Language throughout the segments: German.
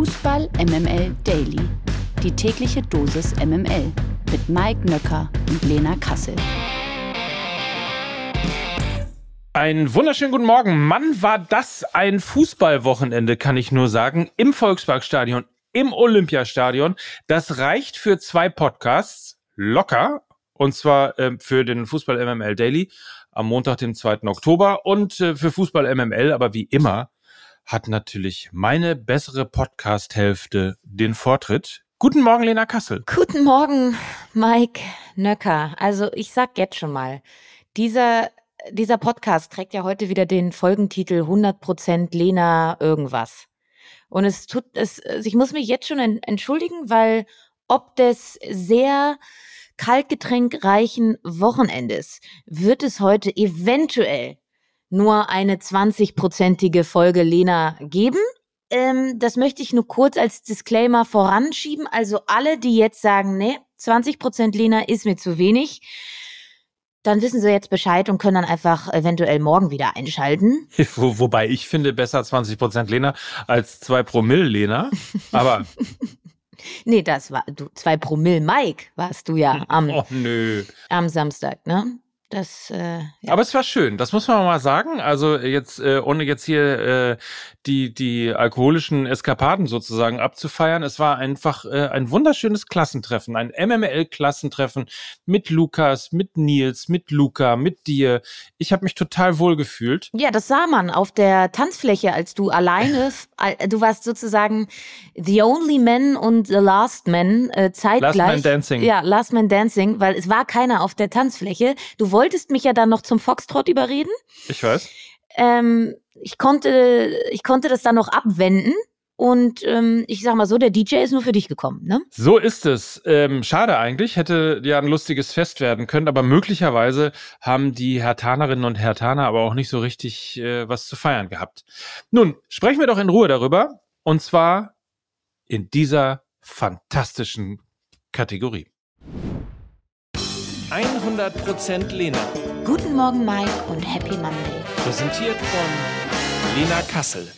Fußball MML Daily. Die tägliche Dosis MML mit Mike Nöcker und Lena Kassel. Einen wunderschönen guten Morgen. Mann, war das ein Fußballwochenende, kann ich nur sagen. Im Volksparkstadion, im Olympiastadion. Das reicht für zwei Podcasts locker. Und zwar äh, für den Fußball MML Daily am Montag, dem 2. Oktober und äh, für Fußball MML. Aber wie immer hat natürlich meine bessere Podcast-Hälfte den Vortritt. Guten Morgen, Lena Kassel. Guten Morgen, Mike Nöcker. Also ich sag jetzt schon mal, dieser, dieser Podcast trägt ja heute wieder den Folgentitel 100% Lena irgendwas. Und es tut es, also ich muss mich jetzt schon entschuldigen, weil ob des sehr kaltgetränkreichen Wochenendes wird es heute eventuell nur eine 20-prozentige Folge Lena geben. Ähm, das möchte ich nur kurz als Disclaimer voranschieben. Also alle, die jetzt sagen, nee, 20 Prozent Lena ist mir zu wenig, dann wissen sie jetzt Bescheid und können dann einfach eventuell morgen wieder einschalten. Wo, wobei ich finde besser 20 Prozent Lena als 2 Promille Lena. Aber. nee, das war du 2 Promille Mike warst du ja am, oh, nö. am Samstag, ne? Das, äh, ja. Aber es war schön, das muss man mal sagen. Also jetzt, äh, ohne jetzt hier äh, die, die alkoholischen Eskapaden sozusagen abzufeiern, es war einfach äh, ein wunderschönes Klassentreffen, ein MML-Klassentreffen mit Lukas, mit Nils, mit Luca, mit dir. Ich habe mich total wohl gefühlt. Ja, das sah man auf der Tanzfläche, als du alleine, du warst sozusagen the only man und the last man äh, zeitgleich. Last Man Dancing. Ja, Last Man Dancing, weil es war keiner auf der Tanzfläche. Du wolltest mich ja dann noch zum Foxtrot überreden. Ich weiß. Ähm, ich konnte, ich konnte das dann noch abwenden. Und ähm, ich sag mal so, der DJ ist nur für dich gekommen, ne? So ist es. Ähm, schade eigentlich, hätte ja ein lustiges Fest werden können, aber möglicherweise haben die Hertanerinnen und Hertaner aber auch nicht so richtig äh, was zu feiern gehabt. Nun, sprechen wir doch in Ruhe darüber. Und zwar in dieser fantastischen Kategorie. 100% Lena. Guten Morgen, Mike, und Happy Monday. Präsentiert von Lena Kassel.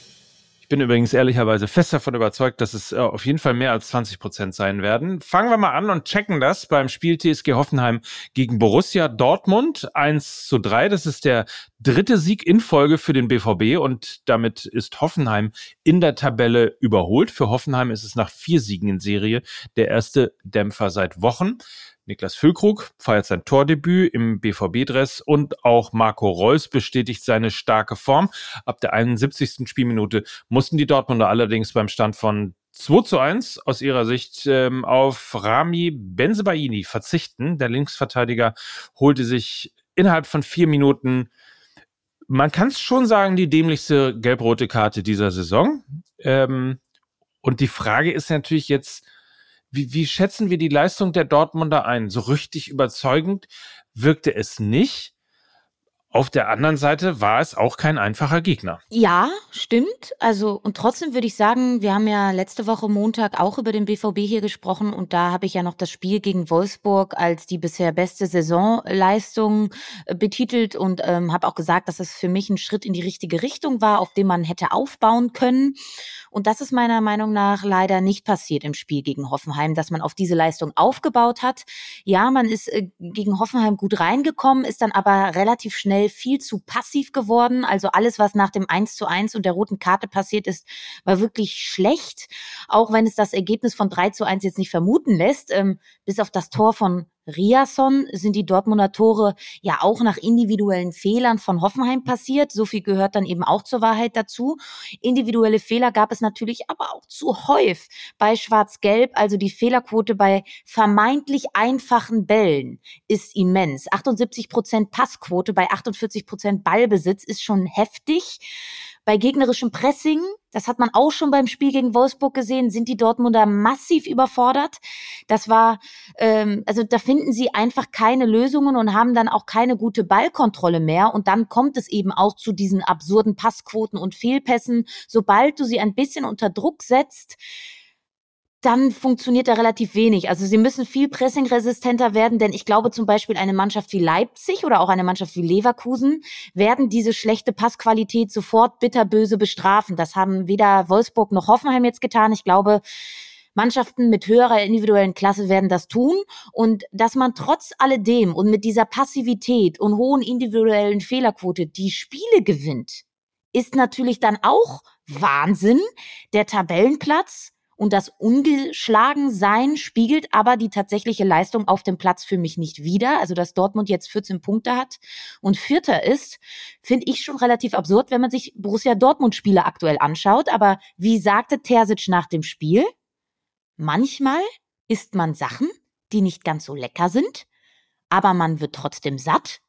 Ich bin übrigens ehrlicherweise fest davon überzeugt, dass es äh, auf jeden Fall mehr als 20 Prozent sein werden. Fangen wir mal an und checken das beim Spiel TSG Hoffenheim gegen Borussia Dortmund. 1 zu 3. Das ist der dritte Sieg in Folge für den BVB und damit ist Hoffenheim in der Tabelle überholt. Für Hoffenheim ist es nach vier Siegen in Serie der erste Dämpfer seit Wochen. Niklas Füllkrug feiert sein Tordebüt im BVB-Dress und auch Marco Reus bestätigt seine starke Form. Ab der 71. Spielminute mussten die Dortmunder allerdings beim Stand von 2 zu 1 aus ihrer Sicht ähm, auf Rami Benzebaini verzichten. Der Linksverteidiger holte sich innerhalb von vier Minuten, man kann es schon sagen, die dämlichste gelb-rote Karte dieser Saison. Ähm, und die Frage ist natürlich jetzt, wie, wie schätzen wir die Leistung der Dortmunder ein? So richtig überzeugend wirkte es nicht. Auf der anderen Seite war es auch kein einfacher Gegner. Ja, stimmt. Also, und trotzdem würde ich sagen, wir haben ja letzte Woche Montag auch über den BVB hier gesprochen und da habe ich ja noch das Spiel gegen Wolfsburg als die bisher beste Saisonleistung äh, betitelt und ähm, habe auch gesagt, dass es für mich ein Schritt in die richtige Richtung war, auf dem man hätte aufbauen können. Und das ist meiner Meinung nach leider nicht passiert im Spiel gegen Hoffenheim, dass man auf diese Leistung aufgebaut hat. Ja, man ist äh, gegen Hoffenheim gut reingekommen, ist dann aber relativ schnell viel zu passiv geworden. Also alles, was nach dem 1 zu 1 und der roten Karte passiert ist, war wirklich schlecht. Auch wenn es das Ergebnis von 3 zu 1 jetzt nicht vermuten lässt, ähm, bis auf das Tor von Riasson sind die Dortmunder Tore ja auch nach individuellen Fehlern von Hoffenheim passiert. So viel gehört dann eben auch zur Wahrheit dazu. Individuelle Fehler gab es natürlich aber auch zu häufig bei Schwarz-Gelb. Also die Fehlerquote bei vermeintlich einfachen Bällen ist immens. 78 Prozent Passquote bei 48 Prozent Ballbesitz ist schon heftig. Bei gegnerischem Pressing, das hat man auch schon beim Spiel gegen Wolfsburg gesehen, sind die Dortmunder massiv überfordert. Das war, ähm, also da finden sie einfach keine Lösungen und haben dann auch keine gute Ballkontrolle mehr. Und dann kommt es eben auch zu diesen absurden Passquoten und Fehlpässen. Sobald du sie ein bisschen unter Druck setzt, dann funktioniert da relativ wenig. Also sie müssen viel pressingresistenter werden, denn ich glaube zum Beispiel eine Mannschaft wie Leipzig oder auch eine Mannschaft wie Leverkusen werden diese schlechte Passqualität sofort bitterböse bestrafen. Das haben weder Wolfsburg noch Hoffenheim jetzt getan. Ich glaube, Mannschaften mit höherer individuellen Klasse werden das tun und dass man trotz alledem und mit dieser Passivität und hohen individuellen Fehlerquote die Spiele gewinnt, ist natürlich dann auch Wahnsinn. Der Tabellenplatz und das Ungeschlagensein spiegelt aber die tatsächliche Leistung auf dem Platz für mich nicht wider. Also, dass Dortmund jetzt 14 Punkte hat und Vierter ist, finde ich schon relativ absurd, wenn man sich Borussia Dortmund Spiele aktuell anschaut. Aber wie sagte Terzic nach dem Spiel? Manchmal isst man Sachen, die nicht ganz so lecker sind, aber man wird trotzdem satt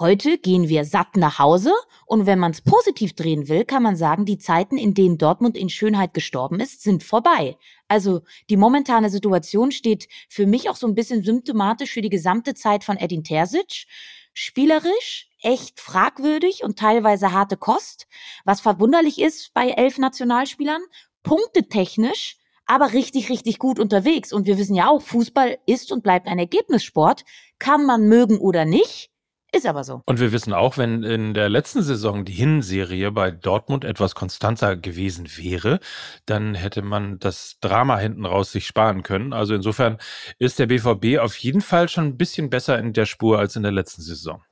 Heute gehen wir satt nach Hause und wenn man es positiv drehen will, kann man sagen, die Zeiten, in denen Dortmund in Schönheit gestorben ist, sind vorbei. Also die momentane Situation steht für mich auch so ein bisschen symptomatisch für die gesamte Zeit von Edin Terzic. Spielerisch echt fragwürdig und teilweise harte Kost, was verwunderlich ist bei elf Nationalspielern. Punktetechnisch aber richtig, richtig gut unterwegs. Und wir wissen ja auch, Fußball ist und bleibt ein Ergebnissport. Kann man mögen oder nicht. Ist aber so. Und wir wissen auch, wenn in der letzten Saison die Hinserie bei Dortmund etwas konstanter gewesen wäre, dann hätte man das Drama hinten raus sich sparen können. Also insofern ist der BVB auf jeden Fall schon ein bisschen besser in der Spur als in der letzten Saison.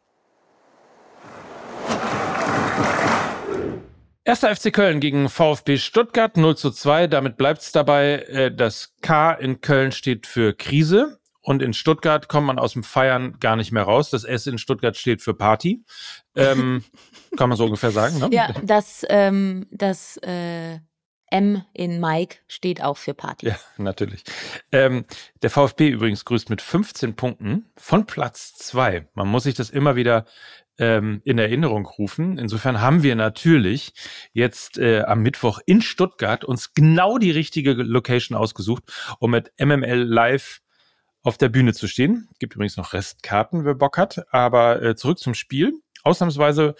Erster FC Köln gegen VfB Stuttgart 0 zu 2. Damit bleibt es dabei. Äh, das K in Köln steht für Krise. Und in Stuttgart kommt man aus dem Feiern gar nicht mehr raus. Das S in Stuttgart steht für Party. Ähm, kann man so ungefähr sagen, ne? Ja, das, ähm, das äh, M in Mike steht auch für Party. Ja, natürlich. Ähm, der VfB übrigens grüßt mit 15 Punkten von Platz 2. Man muss sich das immer wieder ähm, in Erinnerung rufen. Insofern haben wir natürlich jetzt äh, am Mittwoch in Stuttgart uns genau die richtige Location ausgesucht, um mit MML Live auf der Bühne zu stehen. Gibt übrigens noch Restkarten, wer Bock hat. Aber äh, zurück zum Spiel. Ausnahmsweise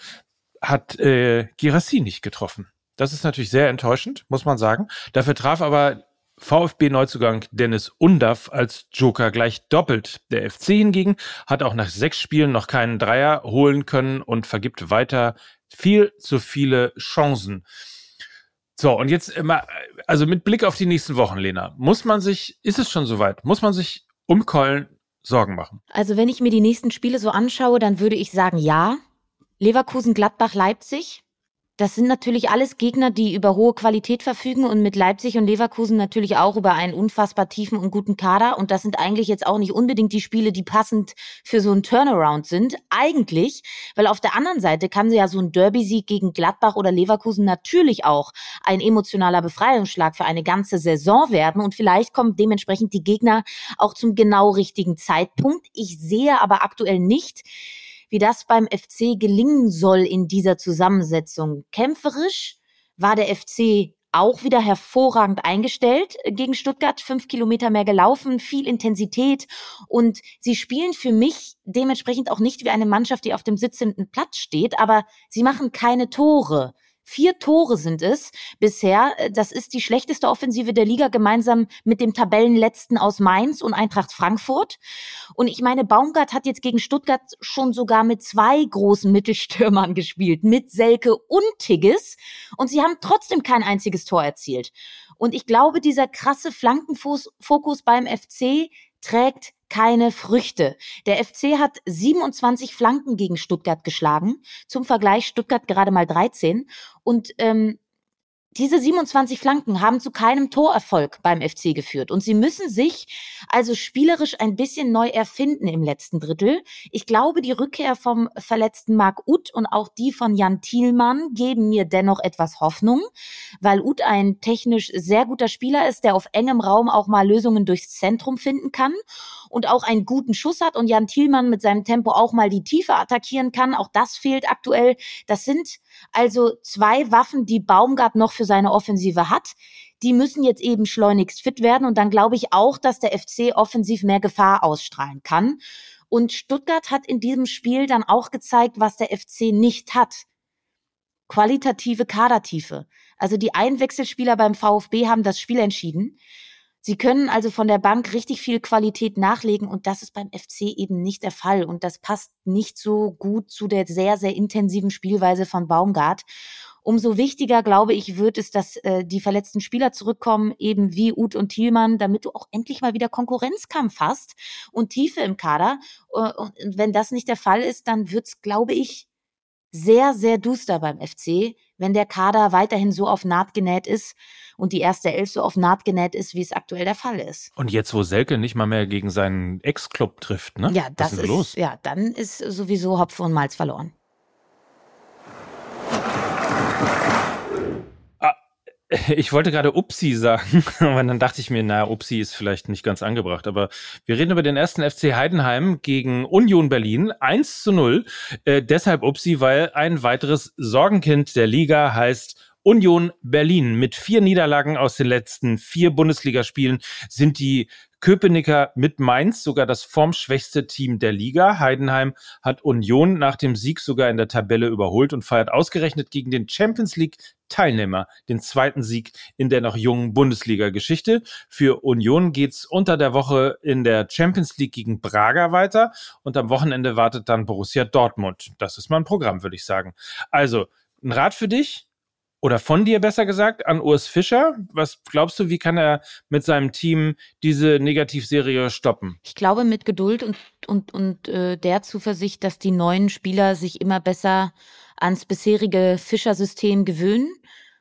hat äh, Girassi nicht getroffen. Das ist natürlich sehr enttäuschend, muss man sagen. Dafür traf aber VfB-Neuzugang Dennis Undaff als Joker gleich doppelt. Der FC hingegen hat auch nach sechs Spielen noch keinen Dreier holen können und vergibt weiter viel zu viele Chancen. So, und jetzt immer, also mit Blick auf die nächsten Wochen, Lena, muss man sich, ist es schon soweit, muss man sich um Köln Sorgen machen? Also wenn ich mir die nächsten Spiele so anschaue, dann würde ich sagen, ja. Leverkusen, Gladbach, Leipzig. Das sind natürlich alles Gegner, die über hohe Qualität verfügen und mit Leipzig und Leverkusen natürlich auch über einen unfassbar tiefen und guten Kader. Und das sind eigentlich jetzt auch nicht unbedingt die Spiele, die passend für so einen Turnaround sind. Eigentlich, weil auf der anderen Seite kann ja so ein Derby-Sieg gegen Gladbach oder Leverkusen natürlich auch ein emotionaler Befreiungsschlag für eine ganze Saison werden. Und vielleicht kommen dementsprechend die Gegner auch zum genau richtigen Zeitpunkt. Ich sehe aber aktuell nicht, wie das beim FC gelingen soll in dieser Zusammensetzung. Kämpferisch war der FC auch wieder hervorragend eingestellt gegen Stuttgart, fünf Kilometer mehr gelaufen, viel Intensität und sie spielen für mich dementsprechend auch nicht wie eine Mannschaft, die auf dem sitzenden Platz steht, aber sie machen keine Tore. Vier Tore sind es bisher. Das ist die schlechteste Offensive der Liga gemeinsam mit dem Tabellenletzten aus Mainz und Eintracht Frankfurt. Und ich meine, Baumgart hat jetzt gegen Stuttgart schon sogar mit zwei großen Mittelstürmern gespielt, mit Selke und Tigges. Und sie haben trotzdem kein einziges Tor erzielt. Und ich glaube, dieser krasse Flankenfokus beim FC trägt keine Früchte. Der FC hat 27 Flanken gegen Stuttgart geschlagen. Zum Vergleich Stuttgart gerade mal 13. Und ähm, diese 27 Flanken haben zu keinem Torerfolg beim FC geführt. Und sie müssen sich also spielerisch ein bisschen neu erfinden im letzten Drittel. Ich glaube, die Rückkehr vom verletzten Marc Uth und auch die von Jan Thielmann geben mir dennoch etwas Hoffnung, weil Uth ein technisch sehr guter Spieler ist, der auf engem Raum auch mal Lösungen durchs Zentrum finden kann und auch einen guten Schuss hat und Jan Thielmann mit seinem Tempo auch mal die Tiefe attackieren kann. Auch das fehlt aktuell. Das sind also zwei Waffen, die Baumgart noch für seine Offensive hat. Die müssen jetzt eben schleunigst fit werden und dann glaube ich auch, dass der FC offensiv mehr Gefahr ausstrahlen kann. Und Stuttgart hat in diesem Spiel dann auch gezeigt, was der FC nicht hat. Qualitative Kadertiefe. Also die Einwechselspieler beim VfB haben das Spiel entschieden. Sie können also von der Bank richtig viel Qualität nachlegen und das ist beim FC eben nicht der Fall und das passt nicht so gut zu der sehr, sehr intensiven Spielweise von Baumgart. Umso wichtiger, glaube ich, wird es, dass äh, die verletzten Spieler zurückkommen, eben wie Uth und Thielmann, damit du auch endlich mal wieder Konkurrenzkampf hast und Tiefe im Kader. Äh, und wenn das nicht der Fall ist, dann wird's, glaube ich, sehr, sehr duster beim FC, wenn der Kader weiterhin so auf Naht genäht ist und die erste Elf so auf Naht genäht ist, wie es aktuell der Fall ist. Und jetzt, wo Selke nicht mal mehr gegen seinen Ex-Club trifft, ne? Ja, das ist, ist los? ja, dann ist sowieso Hopfen und Malz verloren. Ich wollte gerade Upsi sagen, aber dann dachte ich mir, na, Upsi ist vielleicht nicht ganz angebracht. Aber wir reden über den ersten FC Heidenheim gegen Union Berlin. 1 zu 0. Äh, deshalb Upsi, weil ein weiteres Sorgenkind der Liga heißt Union Berlin. Mit vier Niederlagen aus den letzten vier Bundesligaspielen sind die Köpenicker mit Mainz sogar das formschwächste Team der Liga. Heidenheim hat Union nach dem Sieg sogar in der Tabelle überholt und feiert ausgerechnet gegen den Champions League Teilnehmer den zweiten Sieg in der noch jungen Bundesliga-Geschichte. Für Union geht's unter der Woche in der Champions League gegen Braga weiter und am Wochenende wartet dann Borussia Dortmund. Das ist mal ein Programm, würde ich sagen. Also, ein Rat für dich? Oder von dir besser gesagt, an Urs Fischer. Was glaubst du, wie kann er mit seinem Team diese Negativserie stoppen? Ich glaube mit Geduld und, und, und äh, der Zuversicht, dass die neuen Spieler sich immer besser ans bisherige Fischer-System gewöhnen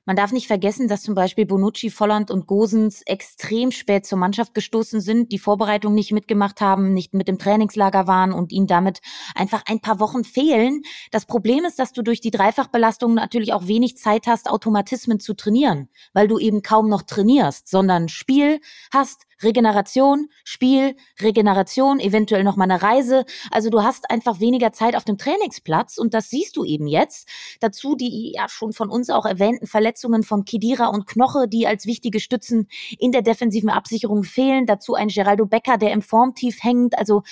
man darf nicht vergessen, dass zum Beispiel Bonucci, Volland und Gosens extrem spät zur Mannschaft gestoßen sind, die Vorbereitung nicht mitgemacht haben, nicht mit dem Trainingslager waren und ihnen damit einfach ein paar Wochen fehlen. Das Problem ist, dass du durch die Dreifachbelastung natürlich auch wenig Zeit hast, Automatismen zu trainieren, weil du eben kaum noch trainierst, sondern Spiel hast, Regeneration, Spiel, Regeneration, eventuell noch mal eine Reise. Also du hast einfach weniger Zeit auf dem Trainingsplatz und das siehst du eben jetzt. Dazu die ja schon von uns auch erwähnten Verletzungen von Kedira und Knoche, die als wichtige Stützen in der defensiven Absicherung fehlen. Dazu ein Geraldo Becker, der im Formtief hängt. Also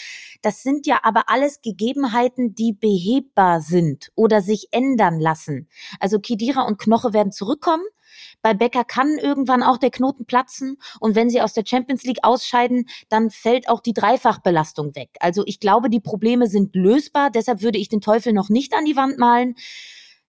das sind ja aber alles Gegebenheiten, die behebbar sind oder sich ändern lassen. Also Kedira und Knoche werden zurückkommen. Bei Becker kann irgendwann auch der Knoten platzen und wenn sie aus der Champions League ausscheiden, dann fällt auch die Dreifachbelastung weg. Also ich glaube, die Probleme sind lösbar, deshalb würde ich den Teufel noch nicht an die Wand malen.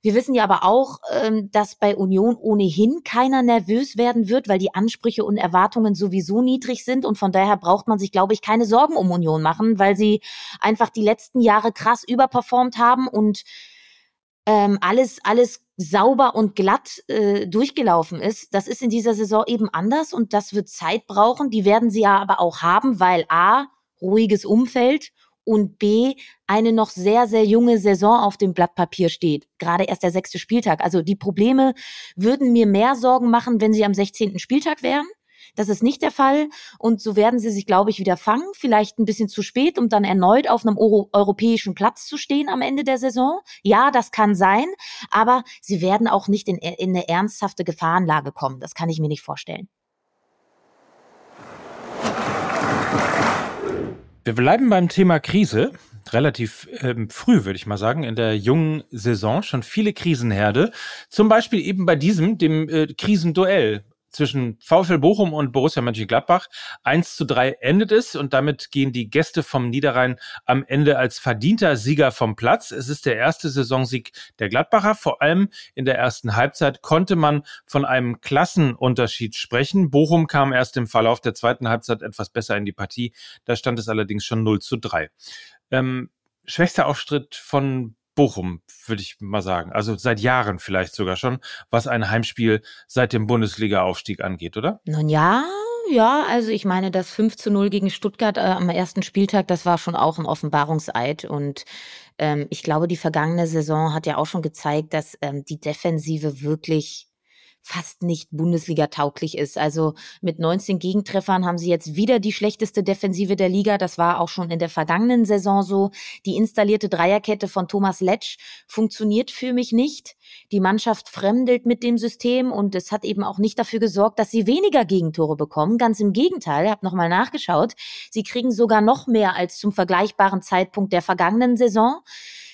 Wir wissen ja aber auch, ähm, dass bei Union ohnehin keiner nervös werden wird, weil die Ansprüche und Erwartungen sowieso niedrig sind. Und von daher braucht man sich, glaube ich, keine Sorgen um Union machen, weil sie einfach die letzten Jahre krass überperformt haben und ähm, alles, alles sauber und glatt äh, durchgelaufen ist. Das ist in dieser Saison eben anders und das wird Zeit brauchen. Die werden sie ja aber auch haben, weil A, ruhiges Umfeld und B, eine noch sehr, sehr junge Saison auf dem Blatt Papier steht. Gerade erst der sechste Spieltag. Also die Probleme würden mir mehr Sorgen machen, wenn sie am 16. Spieltag wären. Das ist nicht der Fall. Und so werden sie sich, glaube ich, wieder fangen. Vielleicht ein bisschen zu spät, um dann erneut auf einem Euro europäischen Platz zu stehen am Ende der Saison. Ja, das kann sein. Aber sie werden auch nicht in, in eine ernsthafte Gefahrenlage kommen. Das kann ich mir nicht vorstellen. Wir bleiben beim Thema Krise. Relativ ähm, früh, würde ich mal sagen, in der jungen Saison schon viele Krisenherde. Zum Beispiel eben bei diesem, dem äh, Krisenduell zwischen VfL Bochum und Borussia Mönchengladbach. 1 zu 3 endet es und damit gehen die Gäste vom Niederrhein am Ende als verdienter Sieger vom Platz. Es ist der erste Saisonsieg der Gladbacher. Vor allem in der ersten Halbzeit konnte man von einem Klassenunterschied sprechen. Bochum kam erst im Verlauf der zweiten Halbzeit etwas besser in die Partie. Da stand es allerdings schon 0 zu 3. Ähm, schwächster Auftritt von Bochum, würde ich mal sagen. Also seit Jahren vielleicht sogar schon, was ein Heimspiel seit dem Bundesliga-Aufstieg angeht, oder? Nun ja, ja, also ich meine, das 5 zu 0 gegen Stuttgart äh, am ersten Spieltag, das war schon auch ein Offenbarungseid. Und ähm, ich glaube, die vergangene Saison hat ja auch schon gezeigt, dass ähm, die Defensive wirklich fast nicht Bundesliga-tauglich ist. Also mit 19 Gegentreffern haben sie jetzt wieder die schlechteste Defensive der Liga. Das war auch schon in der vergangenen Saison so. Die installierte Dreierkette von Thomas Letsch funktioniert für mich nicht. Die Mannschaft fremdelt mit dem System und es hat eben auch nicht dafür gesorgt, dass sie weniger Gegentore bekommen. Ganz im Gegenteil, ich habe nochmal nachgeschaut. Sie kriegen sogar noch mehr als zum vergleichbaren Zeitpunkt der vergangenen Saison.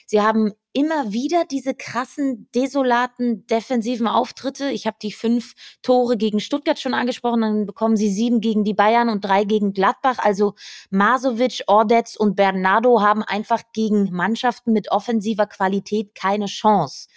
Sie haben immer wieder diese krassen, desolaten, defensiven Auftritte. Ich habe die fünf Tore gegen Stuttgart schon angesprochen, dann bekommen sie sieben gegen die Bayern und drei gegen Gladbach. Also Masovic, Ordetz und Bernardo haben einfach gegen Mannschaften mit offensiver Qualität keine Chance.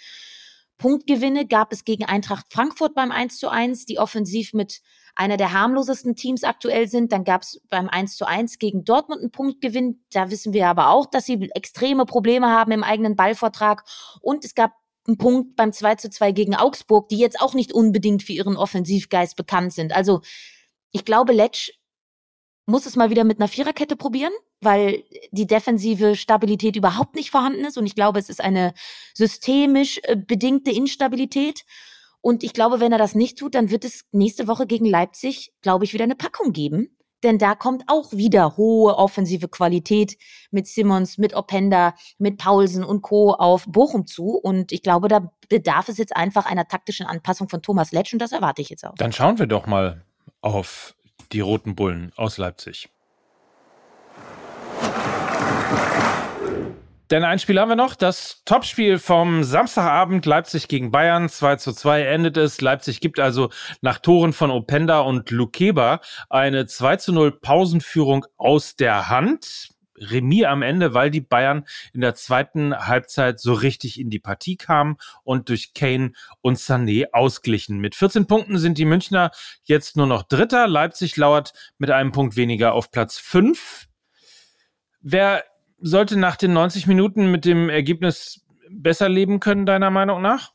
Punktgewinne gab es gegen Eintracht Frankfurt beim 1 zu 1, die offensiv mit einer der harmlosesten Teams aktuell sind. Dann gab es beim 1 zu 1 gegen Dortmund einen Punktgewinn. Da wissen wir aber auch, dass sie extreme Probleme haben im eigenen Ballvortrag. Und es gab einen Punkt beim 2 zu 2 gegen Augsburg, die jetzt auch nicht unbedingt für ihren Offensivgeist bekannt sind. Also ich glaube, Letsch muss es mal wieder mit einer Viererkette probieren, weil die defensive Stabilität überhaupt nicht vorhanden ist. Und ich glaube, es ist eine systemisch äh, bedingte Instabilität. Und ich glaube, wenn er das nicht tut, dann wird es nächste Woche gegen Leipzig, glaube ich, wieder eine Packung geben. Denn da kommt auch wieder hohe offensive Qualität mit Simmons, mit Openda, mit Paulsen und Co. auf Bochum zu. Und ich glaube, da bedarf es jetzt einfach einer taktischen Anpassung von Thomas Letsch und das erwarte ich jetzt auch. Dann schauen wir doch mal auf die Roten Bullen aus Leipzig. Denn ein Spiel haben wir noch. Das Topspiel vom Samstagabend Leipzig gegen Bayern. 2 zu 2 endet es. Leipzig gibt also nach Toren von Openda und Lukeba eine 2 zu 0 Pausenführung aus der Hand. Remis am Ende, weil die Bayern in der zweiten Halbzeit so richtig in die Partie kamen und durch Kane und Sané ausglichen. Mit 14 Punkten sind die Münchner jetzt nur noch Dritter. Leipzig lauert mit einem Punkt weniger auf Platz 5. Wer sollte nach den 90 Minuten mit dem Ergebnis besser leben können, deiner Meinung nach?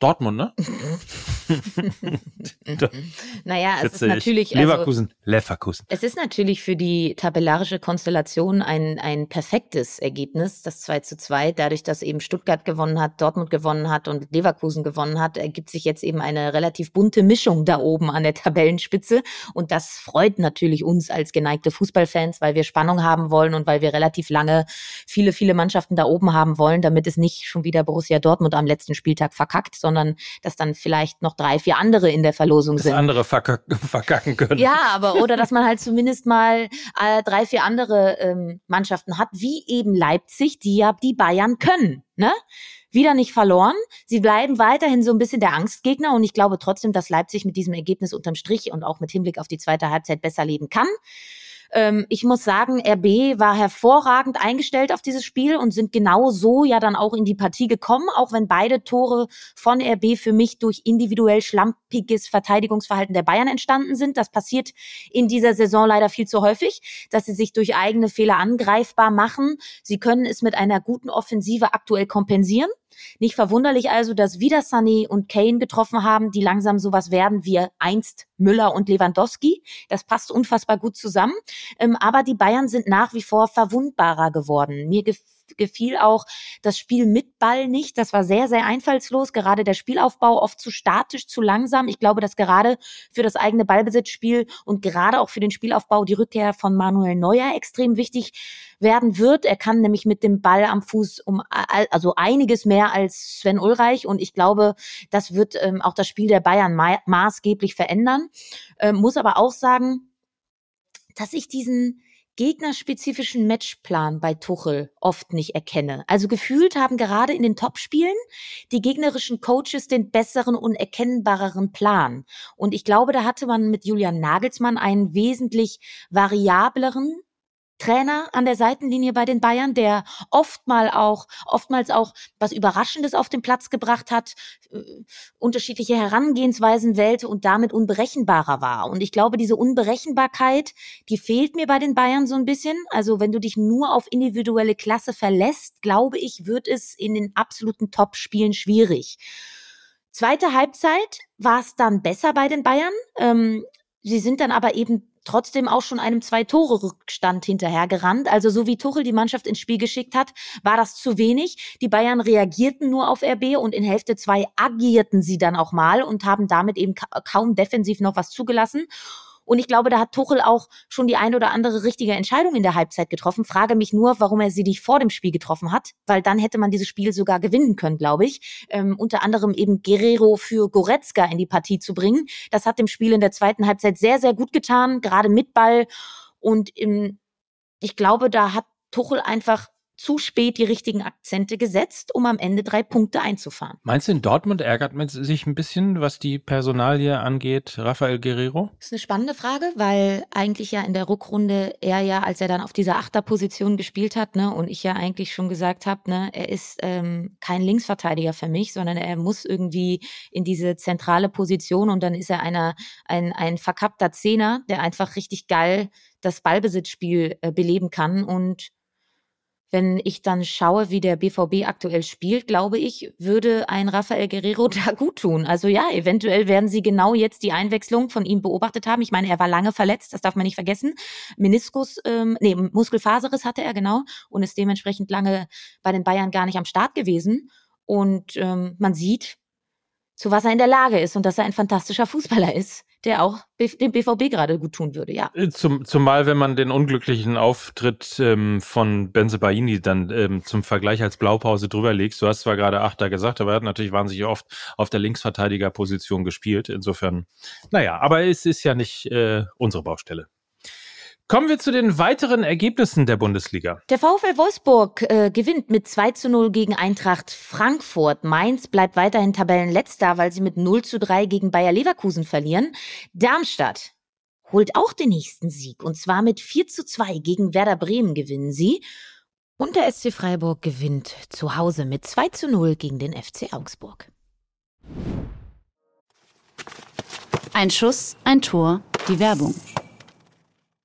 Dortmund, ne? naja, es ist natürlich. Also Leverkusen, also, Leverkusen. Es ist natürlich für die tabellarische Konstellation ein, ein perfektes Ergebnis, das 2 zu 2. Dadurch, dass eben Stuttgart gewonnen hat, Dortmund gewonnen hat und Leverkusen gewonnen hat, ergibt sich jetzt eben eine relativ bunte Mischung da oben an der Tabellenspitze. Und das freut natürlich uns als geneigte Fußballfans, weil wir Spannung haben wollen und weil wir relativ lange viele, viele Mannschaften da oben haben wollen, damit es nicht schon wieder Borussia Dortmund am letzten Spieltag verkackt, sondern dass dann vielleicht noch drei, vier andere in der Verlosung dass sind. andere verkack verkacken können. Ja, aber oder dass man halt zumindest mal äh, drei, vier andere ähm, Mannschaften hat, wie eben Leipzig, die ja die Bayern können. Ne? Wieder nicht verloren. Sie bleiben weiterhin so ein bisschen der Angstgegner und ich glaube trotzdem, dass Leipzig mit diesem Ergebnis unterm Strich und auch mit Hinblick auf die zweite Halbzeit besser leben kann. Ähm, ich muss sagen, RB war hervorragend eingestellt auf dieses Spiel und sind genau so ja dann auch in die Partie gekommen, auch wenn beide Tore von RB für mich durch individuell schlampiges Verteidigungsverhalten der Bayern entstanden sind. Das passiert in dieser Saison leider viel zu häufig, dass sie sich durch eigene Fehler angreifbar machen. Sie können es mit einer guten Offensive aktuell kompensieren. Nicht verwunderlich also, dass wieder Sané und Kane getroffen haben, die langsam sowas werden wie einst Müller und Lewandowski. Das passt unfassbar gut zusammen. Ähm, aber die Bayern sind nach wie vor verwundbarer geworden. Mir gefällt gefiel auch das Spiel mit Ball nicht. Das war sehr, sehr einfallslos. Gerade der Spielaufbau oft zu statisch, zu langsam. Ich glaube, dass gerade für das eigene Ballbesitzspiel und gerade auch für den Spielaufbau die Rückkehr von Manuel Neuer extrem wichtig werden wird. Er kann nämlich mit dem Ball am Fuß um also einiges mehr als Sven Ulreich und ich glaube, das wird ähm, auch das Spiel der Bayern ma maßgeblich verändern. Ähm, muss aber auch sagen, dass ich diesen gegnerspezifischen Matchplan bei Tuchel oft nicht erkenne. Also gefühlt haben gerade in den Topspielen die gegnerischen Coaches den besseren und erkennbareren Plan. Und ich glaube, da hatte man mit Julian Nagelsmann einen wesentlich variableren Trainer an der Seitenlinie bei den Bayern, der oftmal auch, oftmals auch was Überraschendes auf den Platz gebracht hat, äh, unterschiedliche Herangehensweisen wählte und damit unberechenbarer war. Und ich glaube, diese Unberechenbarkeit, die fehlt mir bei den Bayern so ein bisschen. Also wenn du dich nur auf individuelle Klasse verlässt, glaube ich, wird es in den absoluten Top-Spielen schwierig. Zweite Halbzeit war es dann besser bei den Bayern. Ähm, sie sind dann aber eben trotzdem auch schon einem Zwei-Tore-Rückstand hinterhergerannt. Also so wie Tuchel die Mannschaft ins Spiel geschickt hat, war das zu wenig. Die Bayern reagierten nur auf RB und in Hälfte zwei agierten sie dann auch mal und haben damit eben kaum defensiv noch was zugelassen. Und ich glaube, da hat Tuchel auch schon die ein oder andere richtige Entscheidung in der Halbzeit getroffen. Frage mich nur, warum er sie nicht vor dem Spiel getroffen hat, weil dann hätte man dieses Spiel sogar gewinnen können, glaube ich. Ähm, unter anderem eben Guerrero für Goretzka in die Partie zu bringen. Das hat dem Spiel in der zweiten Halbzeit sehr, sehr gut getan, gerade mit Ball. Und im, ich glaube, da hat Tuchel einfach zu spät die richtigen Akzente gesetzt, um am Ende drei Punkte einzufahren. Meinst du, in Dortmund ärgert man sich ein bisschen, was die Personalie angeht, Rafael Guerrero? Das ist eine spannende Frage, weil eigentlich ja in der Rückrunde er ja, als er dann auf dieser Achterposition gespielt hat, ne, und ich ja eigentlich schon gesagt habe, ne, er ist ähm, kein Linksverteidiger für mich, sondern er muss irgendwie in diese zentrale Position und dann ist er einer, ein, ein verkappter Zehner, der einfach richtig geil das Ballbesitzspiel äh, beleben kann und wenn ich dann schaue, wie der BVB aktuell spielt, glaube ich, würde ein Rafael Guerrero da gut tun. Also ja, eventuell werden sie genau jetzt die Einwechslung von ihm beobachtet haben. Ich meine, er war lange verletzt, das darf man nicht vergessen. Meniskus, ähm, nee, Muskelfaserriss hatte er genau und ist dementsprechend lange bei den Bayern gar nicht am Start gewesen. Und ähm, man sieht, zu was er in der Lage ist und dass er ein fantastischer Fußballer ist der auch dem BVB gerade gut tun würde, ja. Äh, zum, zumal, wenn man den unglücklichen Auftritt ähm, von Benzebaini dann ähm, zum Vergleich als Blaupause drüber legst. Du hast zwar gerade Achter gesagt, aber er hat natürlich wahnsinnig oft auf der Linksverteidigerposition gespielt. Insofern, naja, aber es ist ja nicht äh, unsere Baustelle. Kommen wir zu den weiteren Ergebnissen der Bundesliga. Der VfL Wolfsburg äh, gewinnt mit 2 zu 0 gegen Eintracht Frankfurt. Mainz bleibt weiterhin Tabellenletzter, weil sie mit 0 zu 3 gegen Bayer Leverkusen verlieren. Darmstadt holt auch den nächsten Sieg und zwar mit 4 zu 2 gegen Werder Bremen gewinnen sie. Und der SC Freiburg gewinnt zu Hause mit 2 zu 0 gegen den FC Augsburg. Ein Schuss, ein Tor, die Werbung.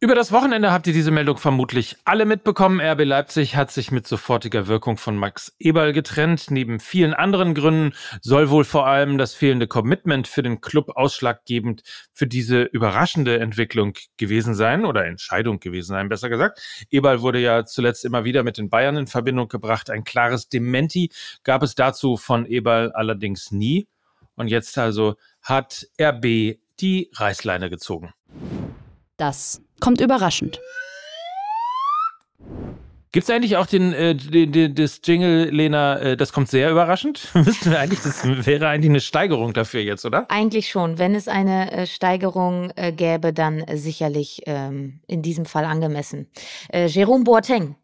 Über das Wochenende habt ihr diese Meldung vermutlich alle mitbekommen. RB Leipzig hat sich mit sofortiger Wirkung von Max Eberl getrennt. Neben vielen anderen Gründen soll wohl vor allem das fehlende Commitment für den Club ausschlaggebend für diese überraschende Entwicklung gewesen sein oder Entscheidung gewesen sein, besser gesagt. Eberl wurde ja zuletzt immer wieder mit den Bayern in Verbindung gebracht. Ein klares Dementi gab es dazu von Eberl allerdings nie. Und jetzt also hat RB die Reißleine gezogen. Das kommt überraschend. Gibt es eigentlich auch den, äh, den, den, das Jingle, Lena, äh, das kommt sehr überraschend? Wissen wir eigentlich, das wäre eigentlich eine Steigerung dafür jetzt, oder? Eigentlich schon. Wenn es eine äh, Steigerung äh, gäbe, dann sicherlich ähm, in diesem Fall angemessen. Äh, Jerome Boateng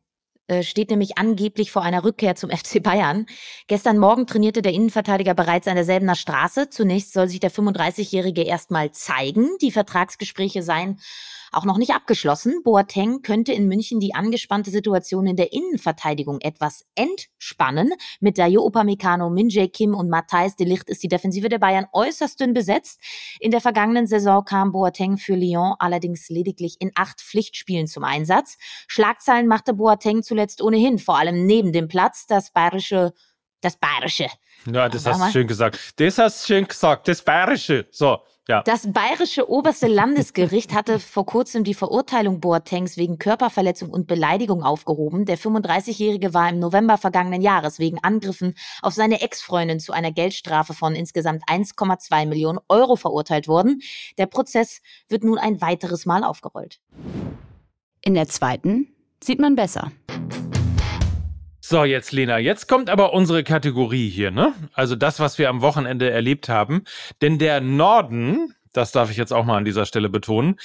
steht nämlich angeblich vor einer Rückkehr zum FC Bayern. Gestern Morgen trainierte der Innenverteidiger bereits an derselbener Straße. Zunächst soll sich der 35-Jährige erstmal zeigen. Die Vertragsgespräche seien auch noch nicht abgeschlossen. Boateng könnte in München die angespannte Situation in der Innenverteidigung etwas entspannen. Mit Dayo Upamecano, Min Jae Kim und Matthijs de Ligt ist die Defensive der Bayern äußerst dünn besetzt. In der vergangenen Saison kam Boateng für Lyon allerdings lediglich in acht Pflichtspielen zum Einsatz. Schlagzeilen machte Boateng zuletzt ohnehin, vor allem neben dem Platz. Das bayerische das Bayerische. Ja, das hast du schön gesagt. Das hast du schön gesagt, das Bayerische. So, ja. Das bayerische oberste Landesgericht hatte vor kurzem die Verurteilung Boatengs wegen Körperverletzung und Beleidigung aufgehoben. Der 35-Jährige war im November vergangenen Jahres wegen Angriffen auf seine Ex-Freundin zu einer Geldstrafe von insgesamt 1,2 Millionen Euro verurteilt worden. Der Prozess wird nun ein weiteres Mal aufgerollt. In der zweiten sieht man besser. So, jetzt Lena, jetzt kommt aber unsere Kategorie hier, ne? Also das, was wir am Wochenende erlebt haben. Denn der Norden, das darf ich jetzt auch mal an dieser Stelle betonen,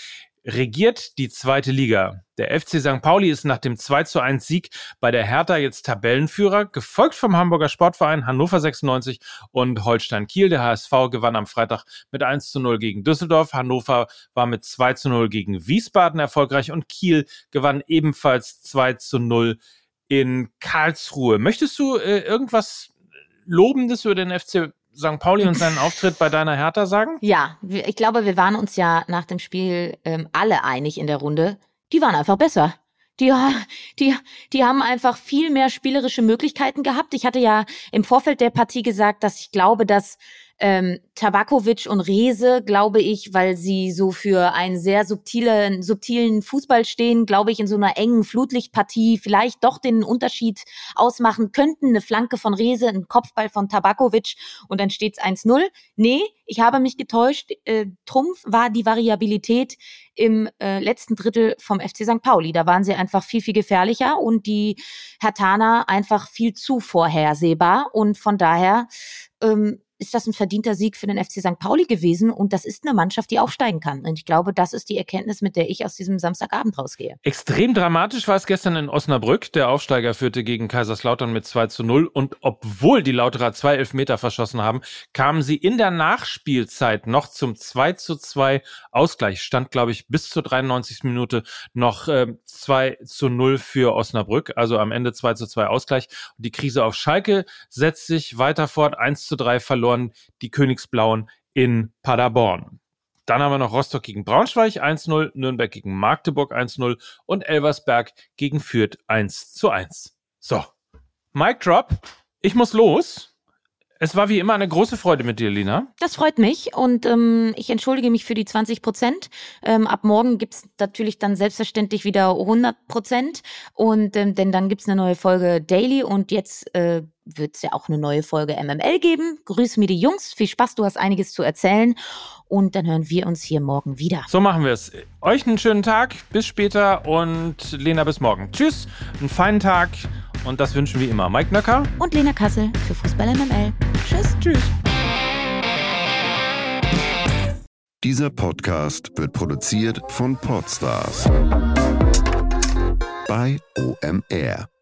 regiert die zweite Liga. Der FC St. Pauli ist nach dem 2 zu 1 Sieg bei der Hertha jetzt Tabellenführer, gefolgt vom Hamburger Sportverein Hannover 96 und Holstein Kiel. Der HSV gewann am Freitag mit 1 zu 0 gegen Düsseldorf. Hannover war mit 2 zu 0 gegen Wiesbaden erfolgreich und Kiel gewann ebenfalls 2 zu 0 in Karlsruhe. Möchtest du äh, irgendwas Lobendes über den FC St. Pauli und seinen Auftritt bei deiner Hertha sagen? Ja, ich glaube, wir waren uns ja nach dem Spiel ähm, alle einig in der Runde. Die waren einfach besser. Die, die, die haben einfach viel mehr spielerische Möglichkeiten gehabt. Ich hatte ja im Vorfeld der Partie gesagt, dass ich glaube, dass ähm, Tabakovic und Rese, glaube ich, weil sie so für einen sehr subtilen, subtilen Fußball stehen, glaube ich, in so einer engen Flutlichtpartie vielleicht doch den Unterschied ausmachen könnten. Eine Flanke von Rese, ein Kopfball von Tabakovic und dann steht's 1-0. Nee, ich habe mich getäuscht. Äh, Trumpf war die Variabilität im äh, letzten Drittel vom FC St. Pauli. Da waren sie einfach viel, viel gefährlicher und die Hertana einfach viel zu vorhersehbar. Und von daher ähm, ist das ein verdienter Sieg für den FC St. Pauli gewesen und das ist eine Mannschaft, die aufsteigen kann. Und ich glaube, das ist die Erkenntnis, mit der ich aus diesem Samstagabend rausgehe. Extrem dramatisch war es gestern in Osnabrück. Der Aufsteiger führte gegen Kaiserslautern mit 2 zu 0 und obwohl die Lauterer zwei Elfmeter verschossen haben, kamen sie in der Nachspielzeit noch zum 2 zu 2 Ausgleich. Stand, glaube ich, bis zur 93. Minute noch äh, 2 zu 0 für Osnabrück. Also am Ende 2 zu 2 Ausgleich. Und die Krise auf Schalke setzt sich weiter fort. 1 zu 3 verloren verloren die Königsblauen in Paderborn. Dann haben wir noch Rostock gegen Braunschweig 1-0, Nürnberg gegen Magdeburg 1-0 und Elversberg gegen Fürth 1-1. So, Mic Drop. Ich muss los. Es war wie immer eine große Freude mit dir, Lina. Das freut mich und ähm, ich entschuldige mich für die 20 Prozent. Ähm, ab morgen gibt's natürlich dann selbstverständlich wieder 100 Prozent und ähm, denn dann gibt's eine neue Folge Daily und jetzt äh, wird's ja auch eine neue Folge MML geben. Grüß mir die Jungs, viel Spaß, du hast einiges zu erzählen und dann hören wir uns hier morgen wieder. So machen wir es. Euch einen schönen Tag, bis später und Lena bis morgen. Tschüss, einen feinen Tag. Und das wünschen wir immer Mike Nöcker und Lena Kassel für Fußball MML. Tschüss. Tschüss. Dieser Podcast wird produziert von Podstars bei OMR.